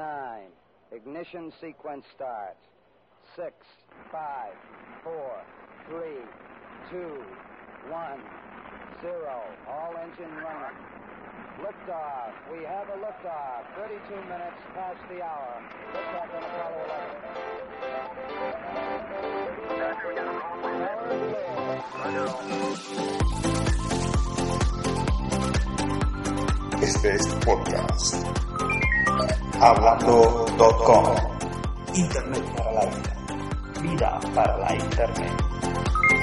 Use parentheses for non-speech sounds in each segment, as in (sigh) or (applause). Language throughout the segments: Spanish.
10, 9, ignition sequence starts. 6, 5, 4, 3, 2, 1, 0. All engine running. Liftoff. We have a liftoff. 32 minutes past the hour. Liftoff on Apollo 11. Este es podcast. Hablando.com. Internet para la vida. Vida para la Internet.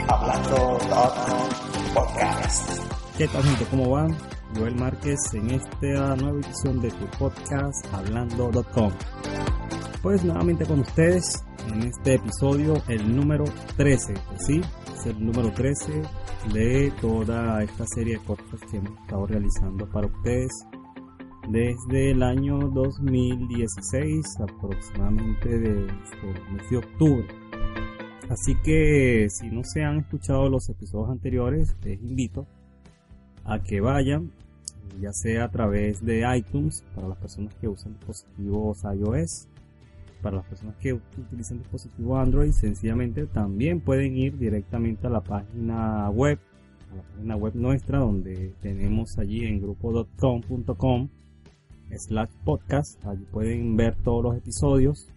Hablando.com Podcast. ¿Qué tal gente? ¿Cómo van? Joel Márquez en esta nueva edición de tu podcast Hablando.com. Pues nuevamente con ustedes en este episodio, el número 13, ¿sí? Es el número 13 de toda esta serie de podcasts que hemos estado realizando para ustedes desde el año 2016, aproximadamente mes de octubre. Así que si no se han escuchado los episodios anteriores, les invito a que vayan, ya sea a través de iTunes para las personas que usan dispositivos iOS, para las personas que utilizan dispositivos Android, sencillamente también pueden ir directamente a la página web, a la página web nuestra, donde tenemos allí en grupo.com.com slash podcast, allí pueden ver todos los episodios,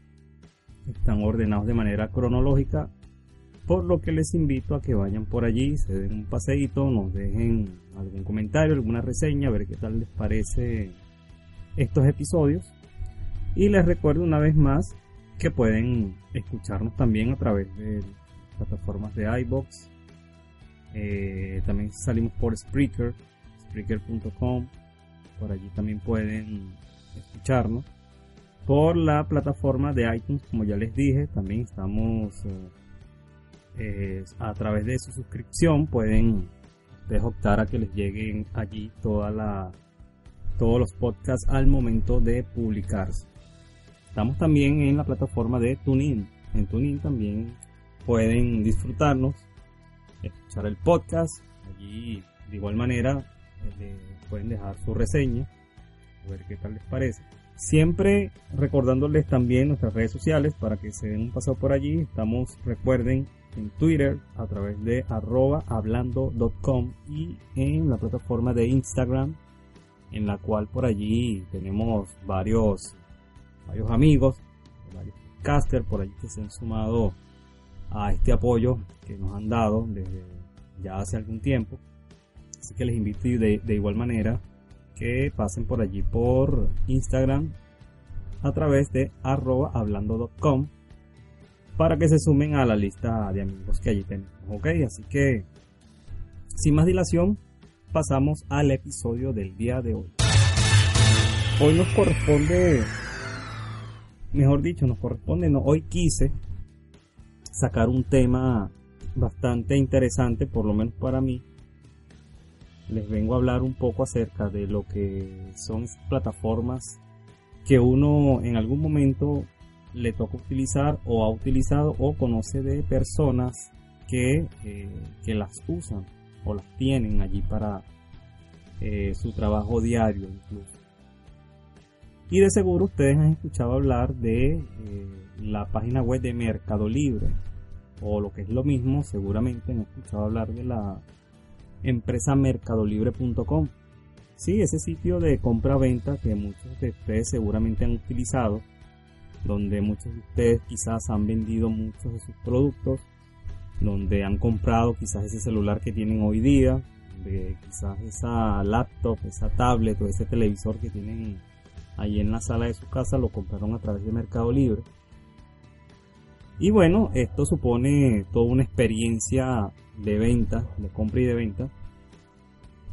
están ordenados de manera cronológica, por lo que les invito a que vayan por allí, se den un paseíto, nos dejen algún comentario, alguna reseña, a ver qué tal les parece estos episodios. Y les recuerdo una vez más que pueden escucharnos también a través de plataformas de iBox. Eh, también salimos por Spreaker, Spreaker.com. Por allí también pueden escucharnos. Por la plataforma de iTunes, como ya les dije, también estamos eh, eh, a través de su suscripción. Pueden optar a que les lleguen allí toda la, todos los podcasts al momento de publicarse. Estamos también en la plataforma de TuneIn. En TuneIn también pueden disfrutarnos, escuchar el podcast. Allí, de igual manera, pueden dejar su reseña, a ver qué tal les parece. Siempre recordándoles también nuestras redes sociales para que se den un paseo por allí. Estamos, recuerden, en Twitter a través de arroba hablando.com y en la plataforma de Instagram en la cual por allí tenemos varios varios amigos, varios casters por allí que se han sumado a este apoyo que nos han dado desde ya hace algún tiempo. Así que les invito de, igual manera que pasen por allí por Instagram a través de arroba hablando.com para que se sumen a la lista de amigos que allí tenemos. Ok, así que sin más dilación pasamos al episodio del día de hoy. Hoy nos corresponde mejor dicho, nos corresponde, no, hoy quise sacar un tema bastante interesante, por lo menos para mí. Les vengo a hablar un poco acerca de lo que son plataformas que uno en algún momento le toca utilizar o ha utilizado o conoce de personas que, eh, que las usan o las tienen allí para eh, su trabajo diario incluso. Y de seguro ustedes han escuchado hablar de eh, la página web de Mercado Libre. O lo que es lo mismo, seguramente han escuchado hablar de la empresa mercadolibre.com. Sí, ese sitio de compra-venta que muchos de ustedes seguramente han utilizado. Donde muchos de ustedes quizás han vendido muchos de sus productos. Donde han comprado quizás ese celular que tienen hoy día. De quizás esa laptop, esa tablet o ese televisor que tienen ahí en la sala de su casa, lo compraron a través de Mercado Libre. Y bueno, esto supone toda una experiencia de venta, de compra y de venta,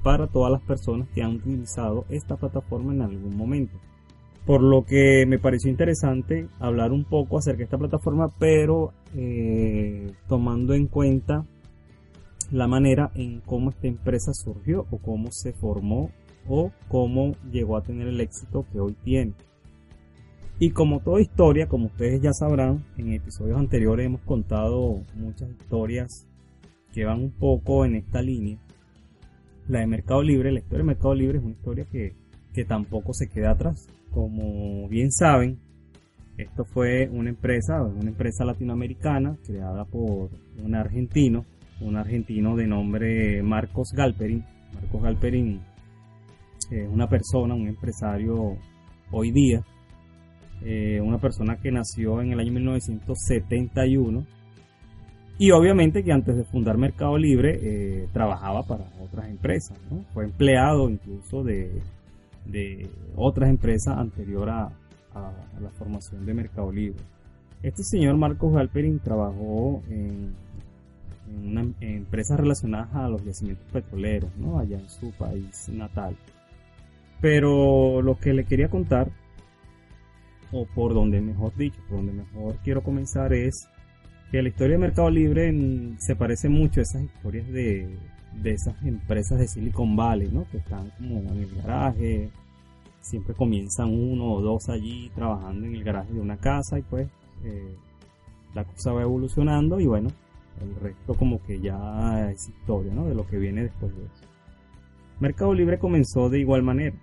para todas las personas que han utilizado esta plataforma en algún momento. Por lo que me pareció interesante hablar un poco acerca de esta plataforma, pero eh, tomando en cuenta la manera en cómo esta empresa surgió o cómo se formó o cómo llegó a tener el éxito que hoy tiene. Y como toda historia, como ustedes ya sabrán, en episodios anteriores hemos contado muchas historias que van un poco en esta línea. La de Mercado Libre, la historia de Mercado Libre es una historia que, que tampoco se queda atrás. Como bien saben, esto fue una empresa, una empresa latinoamericana creada por un argentino, un argentino de nombre Marcos Galperin. Marcos Galperin es una persona, un empresario hoy día, eh, una persona que nació en el año 1971 y obviamente que antes de fundar Mercado Libre eh, trabajaba para otras empresas, fue empleado incluso de, otras empresas anterior a, la formación de Mercado Libre. Este señor Marcos Galperin trabajó en, en, empresas relacionadas a los yacimientos petroleros, ¿no? allá en su país natal. Pero lo que le quería contar, o por donde mejor dicho, por donde mejor quiero comenzar es que la historia de Mercado Libre se parece mucho a esas historias de, de esas empresas de Silicon Valley, ¿no? Que están como en el garaje, siempre comienzan uno o dos allí trabajando en el garaje de una casa y pues eh, la cosa va evolucionando y bueno, el resto como que ya es historia, ¿no? De lo que viene después de eso. Mercado Libre comenzó de igual manera.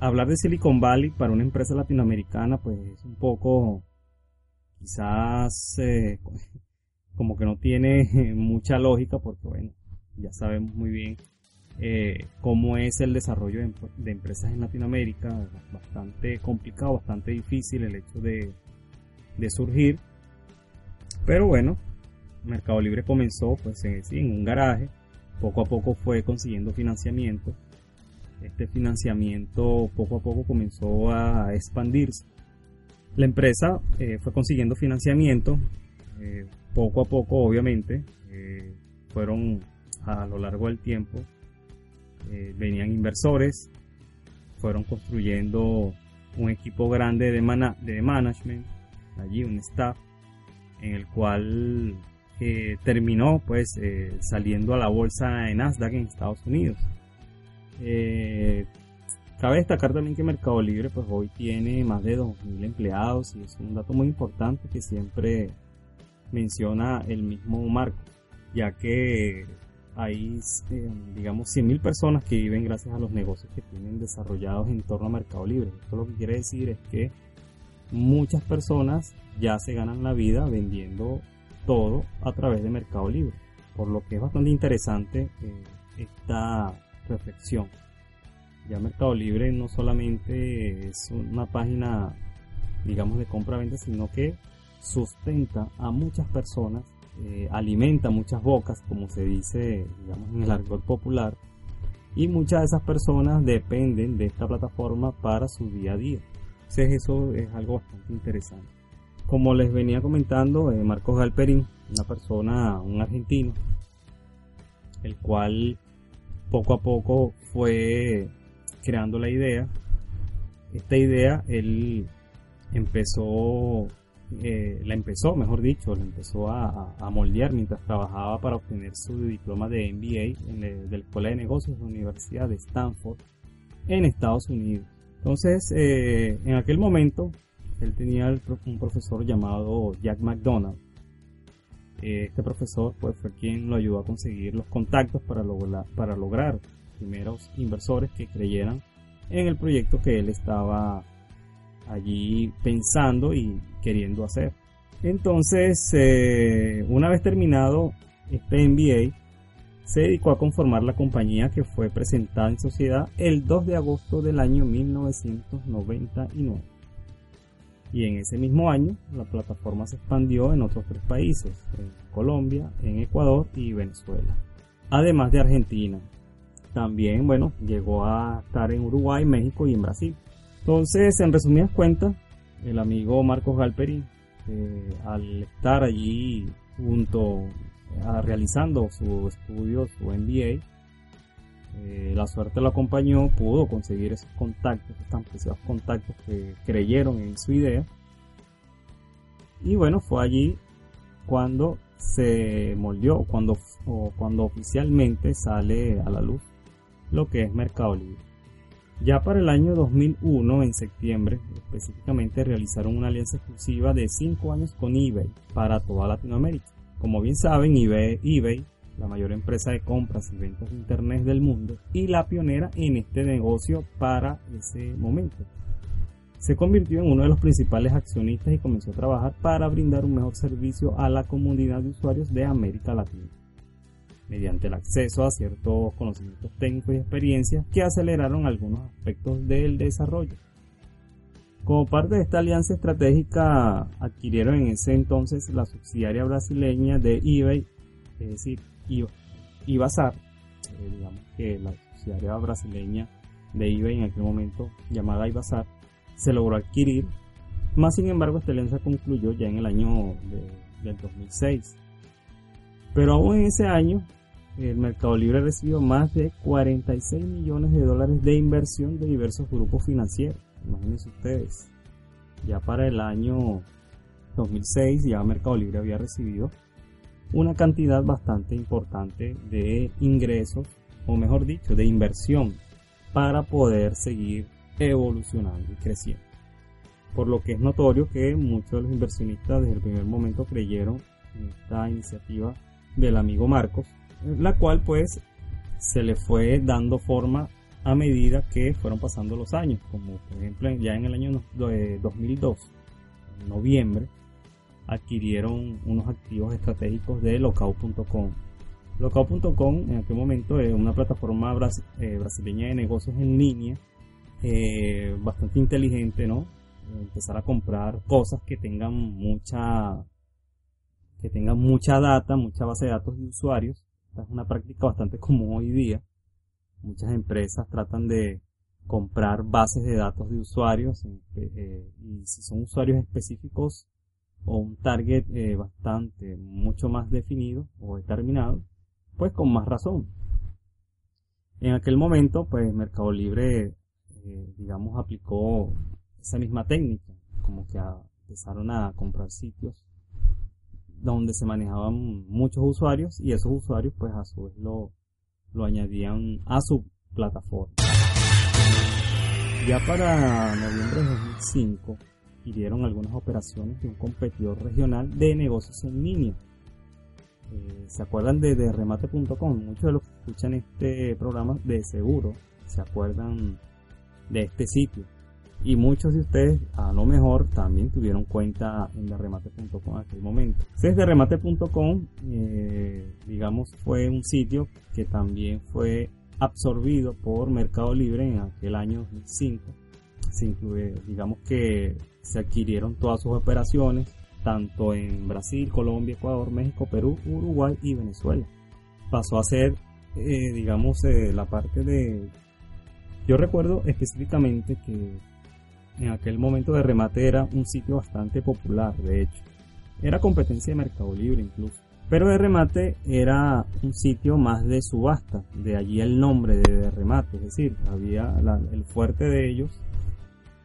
Hablar de Silicon Valley para una empresa latinoamericana pues es un poco quizás eh, (laughs) como que no tiene (laughs) mucha lógica porque bueno, ya sabemos muy bien eh, cómo es el desarrollo de, empresas en Latinoamérica, bastante complicado, bastante difícil el hecho de, surgir. Pero bueno, Mercado Libre comenzó pues en un garaje, poco a poco fue consiguiendo financiamiento. Este financiamiento poco a poco comenzó a expandirse. La empresa eh, fue consiguiendo financiamiento, eh, poco a poco obviamente, fueron a lo largo del tiempo eh, venían inversores, fueron construyendo un equipo grande de, de management, allí un staff, en el cual eh, terminó pues eh, saliendo a la bolsa en Nasdaq en Estados Unidos. Cabe destacar también que Mercado Libre pues hoy tiene más de 2.000 empleados y es un dato muy importante que siempre menciona el mismo Marco, ya que hay, eh, digamos, 100.000 personas que viven gracias a los negocios que tienen desarrollados en torno a Mercado Libre. Esto lo que quiere decir es que muchas personas ya se ganan la vida vendiendo todo a través de Mercado Libre. Por lo que es bastante interesante eh, esta reflexión. Ya Mercado Libre no solamente es una página, digamos, de compra-venta, sino que sustenta a muchas personas eh, alimenta muchas bocas, como se dice digamos, en el argot popular, y muchas de esas personas dependen de esta plataforma para su día a día. Entonces eso es algo bastante interesante. Como les venía comentando, eh, Marcos Galperín, una persona, un argentino, el cual poco a poco fue creando la idea. Esta idea él empezó eh, la empezó, mejor dicho, la empezó a, moldear mientras trabajaba para obtener su diploma de MBA en de la Escuela de Negocios de la Universidad de Stanford en Estados Unidos. Entonces, eh, en aquel momento, él tenía un profesor llamado Jack McDonald. Eh, este profesor pues, fue quien lo ayudó a conseguir los contactos para lograr primeros inversores que creyeran en el proyecto que él estaba allí pensando y queriendo hacer. Entonces, eh, una vez terminado este MBA, se dedicó a conformar la compañía que fue presentada en sociedad el 2 de agosto del año 1999. Y en ese mismo año, la plataforma se expandió en otros tres países, en Colombia, en Ecuador y Venezuela, además de Argentina. También, bueno, llegó a estar en Uruguay, México y en Brasil. Entonces, en resumidas cuentas, el amigo Marcos Galperi, eh, al estar allí junto a realizando su estudio, su MBA, eh, la suerte lo acompañó, pudo conseguir esos contactos, tan preciados contactos que creyeron en su idea. Y bueno, fue allí cuando se moldeó, cuando, o cuando oficialmente sale a la luz lo que es Mercado Libre. Ya para el año 2001, en septiembre, específicamente realizaron una alianza exclusiva de 5 años con eBay para toda Latinoamérica. Como bien saben, eBay, eBay, la mayor empresa de compras y ventas de Internet del mundo y la pionera en este negocio para ese momento. Se convirtió en uno de los principales accionistas y comenzó a trabajar para brindar un mejor servicio a la comunidad de usuarios de América Latina mediante el acceso a ciertos conocimientos técnicos y experiencias que aceleraron algunos aspectos del desarrollo. Como parte de esta alianza estratégica, adquirieron en ese entonces la subsidiaria brasileña de eBay, es decir, Ibazar, eh, digamos que la subsidiaria brasileña de eBay en aquel momento llamada Ibazar, se logró adquirir, más sin embargo esta alianza concluyó ya en el año del 2006. Pero aún en ese año, el Mercado Libre recibió más de 46 millones de dólares de inversión de diversos grupos financieros. Imagínense ustedes. Ya para el año 2006 ya Mercado Libre había recibido una cantidad bastante importante de ingresos, o mejor dicho, de inversión para poder seguir evolucionando y creciendo. Por lo que es notorio que muchos de los inversionistas desde el primer momento creyeron en esta iniciativa del amigo Marcos la cual pues se le fue dando forma a medida que fueron pasando los años, como por ejemplo ya en el año 2002, en noviembre, adquirieron unos activos estratégicos de locao.com. Locao.com en aquel momento es una plataforma eh, brasileña de negocios en línea, eh, bastante inteligente, ¿no? Empezar a comprar cosas que tengan mucha que tengan mucha data, mucha base de datos de usuarios es una práctica bastante (laughs) común hoy día. Muchas empresas tratan de comprar bases de datos de usuarios eh, y si son usuarios específicos o un target eh, bastante mucho más definido o determinado, pues con más razón. En aquel momento, pues Mercado Libre, eh, digamos, aplicó esa misma técnica, como que empezaron a comprar sitios donde se manejaban muchos usuarios y esos usuarios pues a su vez lo, lo añadían a su plataforma. Ya para noviembre de 2005 adquirieron algunas operaciones de un competidor regional de negocios en línea. Eh, ¿Se acuerdan de, de remate.com? Muchos de los que escuchan este programa de seguro se acuerdan de este sitio y muchos de ustedes a lo mejor también tuvieron cuenta en derremate.com en aquel momento. Entonces derremate.com eh, digamos fue un sitio que también fue absorbido por Mercado Libre en aquel año 2005. Se incluye, digamos que se adquirieron todas sus operaciones tanto en Brasil, Colombia, Ecuador, México, Perú, Uruguay y Venezuela. Pasó a ser, eh, digamos, eh, la parte de... Yo recuerdo específicamente que en aquel momento de remate era un sitio bastante popular, de hecho. Era competencia de Mercado Libre incluso. Pero de remate era un sitio más de subasta, de allí el nombre de, remate, es decir, había el fuerte de ellos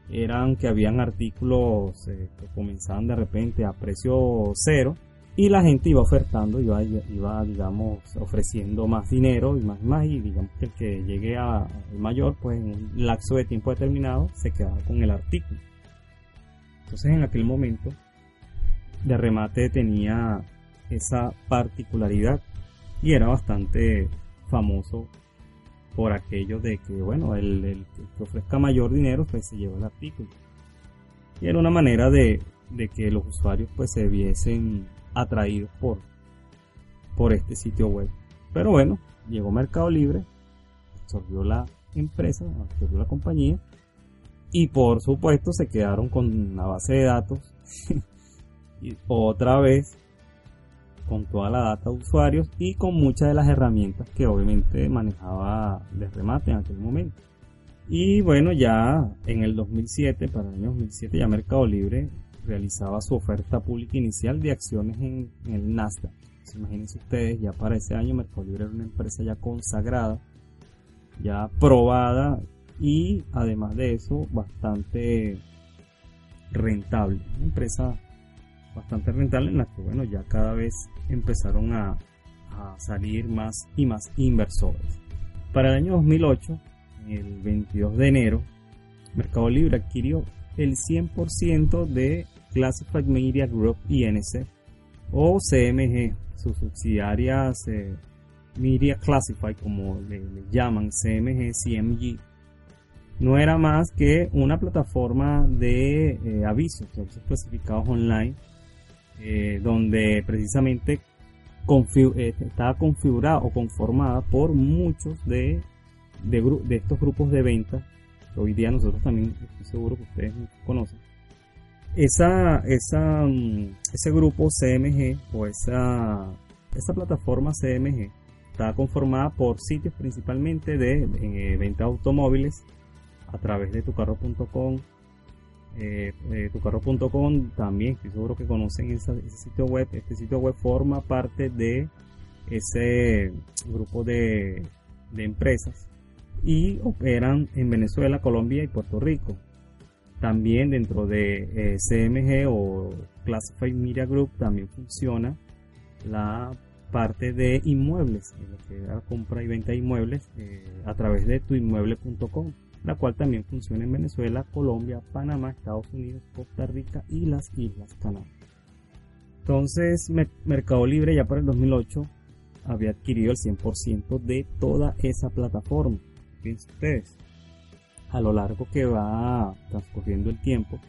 eran que habían artículos eh, que comenzaban de repente a precio cero y la gente iba ofertando, iba, iba digamos, ofreciendo más dinero y más y más, y digamos que el que llegue a el mayor, pues en un lapso de tiempo determinado se quedaba con el artículo. Entonces en aquel momento, de remate tenía esa particularidad y era bastante famoso por aquello de que, bueno, el, el que ofrezca mayor dinero, pues se lleva el artículo. Y era una manera de, de que los usuarios pues se viesen atraídos por, por este sitio web. Pero bueno, llegó Mercado Libre, absorbió la empresa, absorbió la compañía y por supuesto se quedaron con la base de datos (laughs) y otra vez con toda la data de usuarios y con muchas de las herramientas que obviamente manejaba de remate en aquel momento. Y bueno, ya en el 2007, para el año 2007, ya Mercado Libre realizaba su oferta pública inicial de acciones en, el Nasdaq. imagínense ustedes, ya para ese año Mercado Libre era una empresa ya consagrada ya probada y además de eso bastante rentable. Una empresa bastante rentable en la que bueno ya cada vez empezaron a, a salir más y más inversores. Para el año 2008, el 22 de enero, Mercado Libre adquirió el 100% de Classified Media Group INC o CMG, sus subsidiarias eh, Media Classified, como le, llaman CMG, CMG, no era más que una plataforma de eh, avisos, avisos clasificados online, eh, donde precisamente estaba configurada o conformada por muchos de, de, de estos grupos de venta hoy día nosotros también estoy seguro que ustedes conocen. Esa, esa, mm, ese grupo CMG o esa, esa plataforma CMG está conformada por sitios principalmente de eh, venta de automóviles a través de tucarro.com. Eh, eh, tucarro.com también estoy seguro que conocen ese sitio web. Este sitio web forma parte de ese grupo de, de empresas y operan en Venezuela, Colombia y Puerto Rico. También dentro de eh, CMG o Classified Media Group también funciona la parte de inmuebles, en lo que la compra y venta de inmuebles eh, a través de tuinmueble.com, la cual también funciona en Venezuela, Colombia, Panamá, Estados Unidos, Costa Rica y las Islas Canarias. Entonces, Mercado Libre ya para el 2008 había adquirido el 100% de toda esa plataforma ustedes, a lo largo que va transcurriendo el tiempo,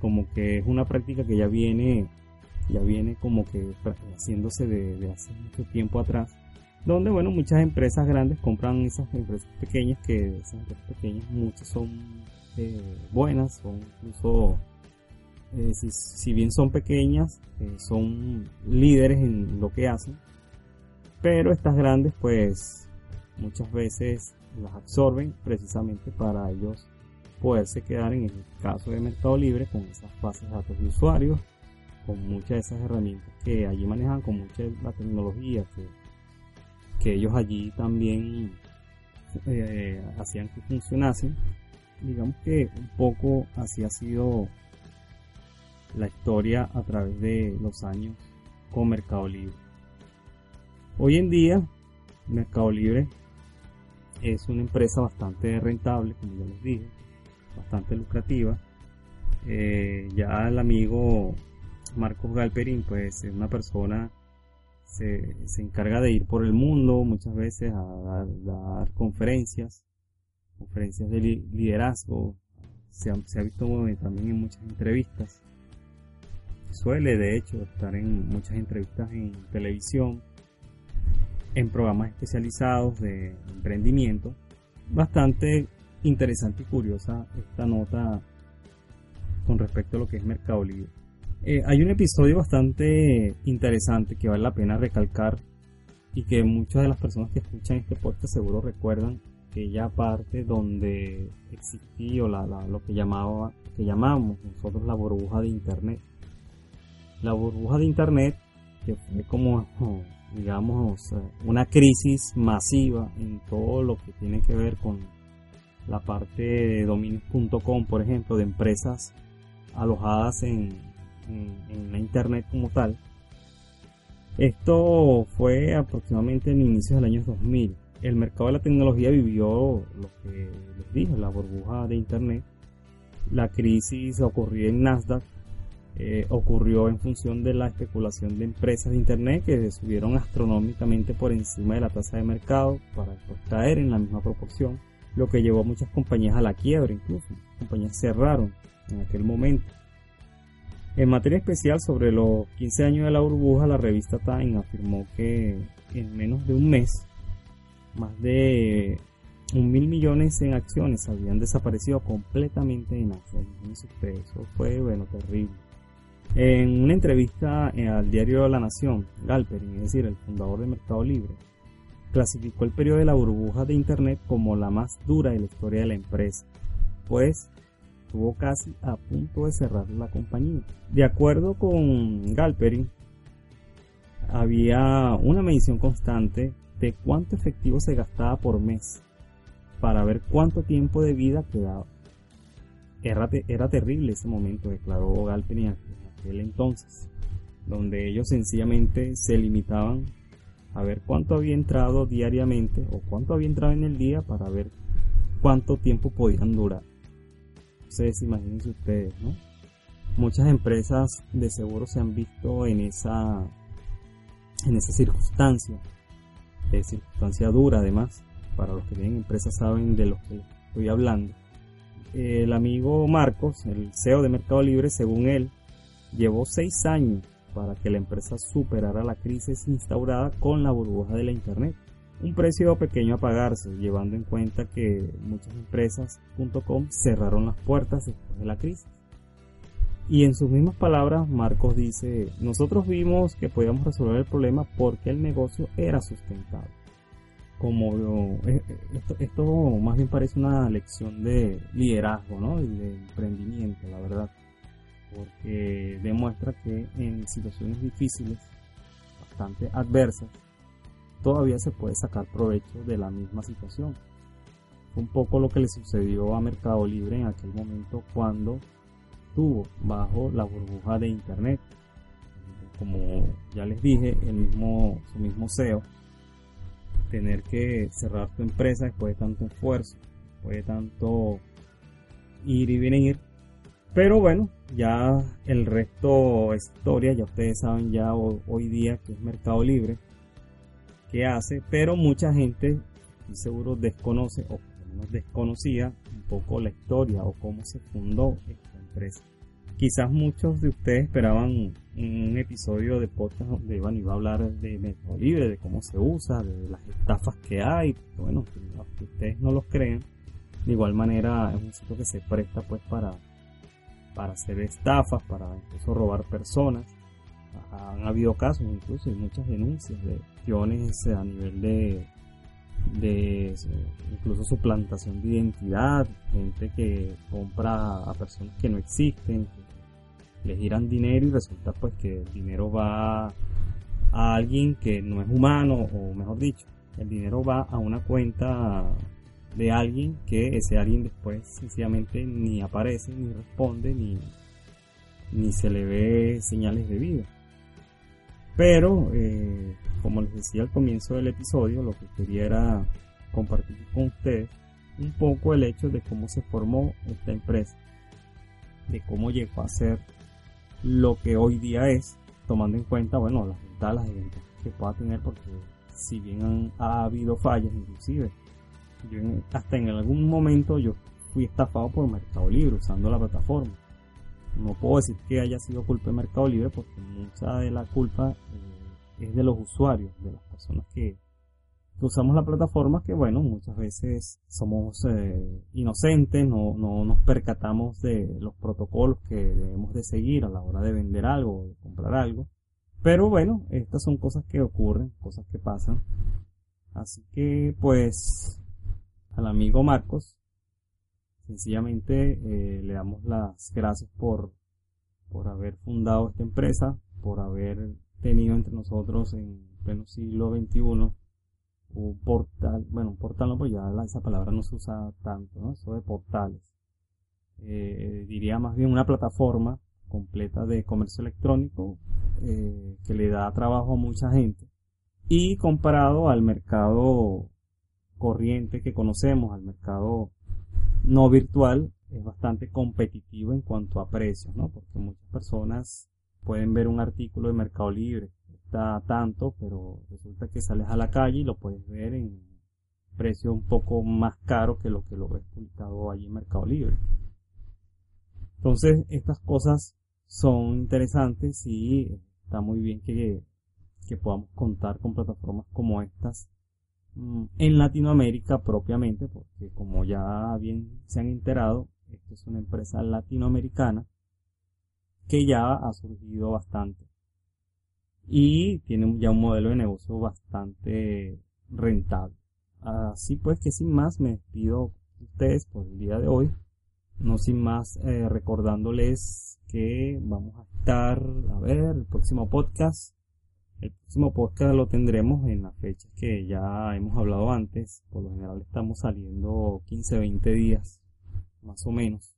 como que es una práctica que ya viene, ya viene como que haciéndose de, hace mucho tiempo atrás, donde bueno muchas empresas grandes compran esas empresas pequeñas que esas empresas pequeñas muchas son eh, buenas, son incluso eh, si, bien son pequeñas, eh, son líderes en lo que hacen, pero estas grandes pues muchas veces las absorben precisamente para ellos poderse quedar en el caso de Mercado Libre con esas bases de datos de usuarios, con muchas de esas herramientas que allí manejan, con mucha de la tecnología que, que ellos allí también eh, hacían que funcionasen. Digamos que un poco así ha sido la historia a través de los años con Mercado Libre. Hoy en día, Mercado Libre es una empresa bastante rentable, como ya les dije, bastante lucrativa. Eh, ya el amigo Marcos Galperín, pues es una persona, se, se encarga de ir por el mundo muchas veces a, dar conferencias, conferencias de liderazgo, se ha, se ha visto también en muchas entrevistas. Suele de hecho estar en muchas entrevistas en televisión en programas especializados de emprendimiento. Bastante interesante y curiosa esta nota con respecto a lo que es Mercado Libre. Eh, hay un episodio bastante interesante que vale la pena recalcar y que muchas de las personas que escuchan este podcast seguro recuerdan aquella parte donde existió la, lo que llamaba que llamamos nosotros la burbuja de internet la burbuja de internet que fue como digamos, una crisis masiva en todo lo que tiene que ver con la parte de dominios.com, por ejemplo, de empresas alojadas en, en, la internet como tal. Esto fue aproximadamente en inicios del año 2000. El mercado de la tecnología vivió lo que les dije, la burbuja de internet. La crisis ocurrió en Nasdaq eh, ocurrió en función de la especulación de empresas de Internet que subieron astronómicamente por encima de la tasa de mercado para caer en la misma proporción, lo que llevó a muchas compañías a la quiebra incluso. compañías cerraron en aquel momento. En materia especial sobre los 15 años de la burbuja, la revista Time afirmó que en menos de un mes, más de un mil millones en acciones habían desaparecido completamente de Nasdaq. Eso fue, bueno, terrible. En una entrevista eh, al diario La Nación, Galperin, es decir, el fundador de Mercado Libre, clasificó el periodo de la burbuja de Internet como la más dura de la historia de la empresa, pues estuvo casi a punto de cerrar la compañía. De acuerdo con Galperin, había una medición constante de cuánto efectivo se gastaba por mes para ver cuánto tiempo de vida quedaba. Era, terrible ese momento, declaró Galpin en aquel entonces, donde ellos sencillamente se limitaban a ver cuánto había entrado diariamente o cuánto había entrado en el día para ver cuánto tiempo podían durar. Ustedes imagínense ustedes, ¿no? Muchas empresas de seguro se han visto en esa en esa circunstancia, es circunstancia dura además, para los que tienen empresas saben de lo que estoy hablando. El amigo Marcos, el CEO de Mercado Libre, según él, llevó seis años para que la empresa superara la crisis instaurada con la burbuja de la Internet. Un precio pequeño a pagarse, llevando en cuenta que muchas empresas.com cerraron las puertas después de la crisis. Y en sus mismas palabras, Marcos dice, nosotros vimos que podíamos resolver el problema porque el negocio era sustentable. Como eh, esto, esto más bien parece una lección de liderazgo, ¿no? Y de emprendimiento, la verdad porque demuestra que en situaciones difíciles, bastante adversas, todavía se puede sacar provecho de la misma situación. Fue un poco lo que le sucedió a Mercado Libre en aquel momento cuando tuvo bajo la burbuja de Internet. Como ya les dije, el mismo, su mismo CEO, tener que cerrar tu empresa después de tanto esfuerzo, después de tanto ir y venir, pero bueno, ya el resto es historia, ya ustedes saben ya hoy día que es Mercado Libre, que hace, pero mucha gente, seguro, desconoce o menos desconocía un poco la historia o cómo se fundó esta empresa. Quizás muchos de ustedes esperaban un episodio de podcast donde bueno, iba a hablar de Mercado Libre, de cómo se usa, de las estafas que hay, bueno, que ustedes no los creen, de igual manera es un sitio que se presta pues para para hacer estafas, para incluso robar personas. Han habido casos incluso y muchas denuncias de acciones a nivel de, de incluso suplantación de identidad, gente que compra a personas que no existen, les giran dinero y resulta pues que el dinero va a alguien que no es humano o mejor dicho, el dinero va a una cuenta de alguien que ese alguien después sencillamente ni aparece, ni responde, ni, ni se le ve señales de vida. Pero, eh, como les decía al comienzo del episodio, lo que quería era compartir con ustedes un poco el hecho de cómo se formó esta empresa, de cómo llegó a ser lo que hoy día es, tomando en cuenta, bueno, las ventajas, que pueda tener, porque si bien ha habido fallas, inclusive, hasta en algún momento yo fui estafado por Mercado Libre usando la plataforma. No puedo decir que haya sido culpa de Mercado Libre porque mucha de la culpa eh, es de los usuarios, de las personas que, usamos la plataforma que bueno, muchas veces somos eh, inocentes, no, no nos percatamos de los protocolos que debemos de seguir a la hora de vender algo o de comprar algo. Pero bueno, estas son cosas que ocurren, cosas que pasan. Así que pues al amigo Marcos. Sencillamente eh, le damos las gracias por, por haber fundado esta empresa, por haber tenido entre nosotros en pleno siglo XXI un portal, bueno, un portal no, pues ya esa palabra no se usa tanto, ¿no? Eso de portales. Eh, diría más bien una plataforma completa de comercio electrónico eh, que le da trabajo a mucha gente y comparado al mercado corriente que conocemos, al mercado no virtual, es bastante competitivo en cuanto a precios, ¿no? Porque muchas personas pueden ver un artículo de Mercado Libre, está tanto, pero resulta que sales a la calle y lo puedes ver en precio un poco más caro que lo que lo ves publicado allí en Mercado Libre. Entonces, estas cosas son interesantes y está muy bien que, que podamos contar con plataformas como estas en Latinoamérica propiamente, porque como ya bien se han enterado, esta es una empresa latinoamericana que ya ha surgido bastante. Y tiene ya un modelo de negocio bastante rentable. Así pues que sin más me despido de ustedes por el día de hoy, no sin más eh, recordándoles que vamos a estar, a ver, el próximo podcast El próximo podcast lo tendremos en las fechas que ya hemos hablado antes. Por lo general estamos saliendo 15, 20 días, más o menos.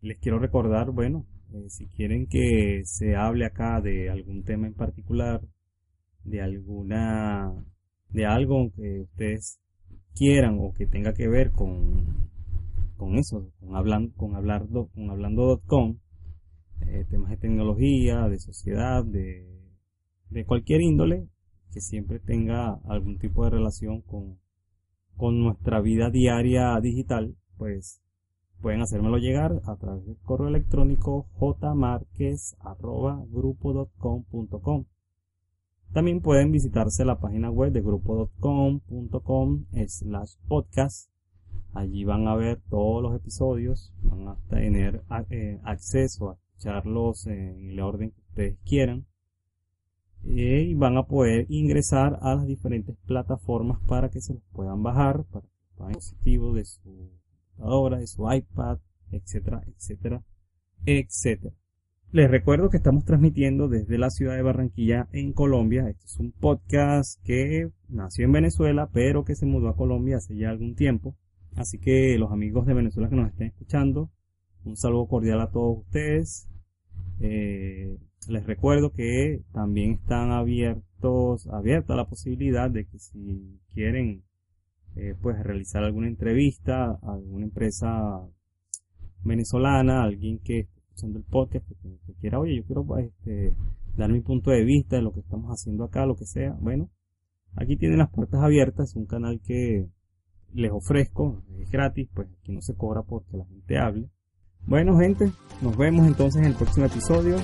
Les quiero recordar, bueno, eh, si quieren que se hable acá de algún tema en particular, de alguna, de algo que ustedes quieran o que tenga que ver con, con eso, con hablando, con hablar, con hablando.com, eh, temas de tecnología, de sociedad, de de cualquier índole que siempre tenga algún tipo de relación con, con nuestra vida diaria digital, pues pueden hacérmelo llegar a través del correo electrónico jmarquez.grupo.com.com. También pueden visitarse la página web de grupo.com.com slash podcast. Allí van a ver todos los episodios, van a tener eh, acceso a escucharlos en el orden que ustedes quieran y van a poder ingresar a las diferentes plataformas para que se los puedan bajar para el dispositivo de su computadora, de su iPad, etcétera, etcétera, etcétera. Les recuerdo que estamos transmitiendo desde la ciudad de Barranquilla en Colombia. Este es un podcast que nació en Venezuela, pero que se mudó a Colombia hace ya algún tiempo. Así que los amigos de Venezuela que nos estén escuchando, un saludo cordial a todos ustedes. Eh, les recuerdo que también están abiertos, abierta la posibilidad de que si quieren eh, pues realizar alguna entrevista a alguna empresa venezolana, alguien que esté escuchando el podcast, que, quiera, oye, yo quiero este, dar mi punto de vista de lo que estamos haciendo acá, lo que sea, bueno, aquí tienen las puertas abiertas, es un canal que les ofrezco, es gratis, pues aquí no se cobra porque la gente hable. Bueno gente, nos vemos entonces en el próximo episodio.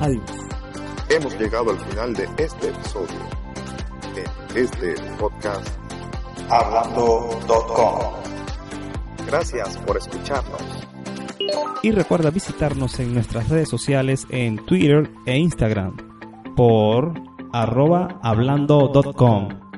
Adiós. Hemos llegado al final de este episodio. En este podcast hablando.com. Gracias por escucharnos. Y recuerda visitarnos en nuestras redes sociales en Twitter e Instagram por arroba hablando.com.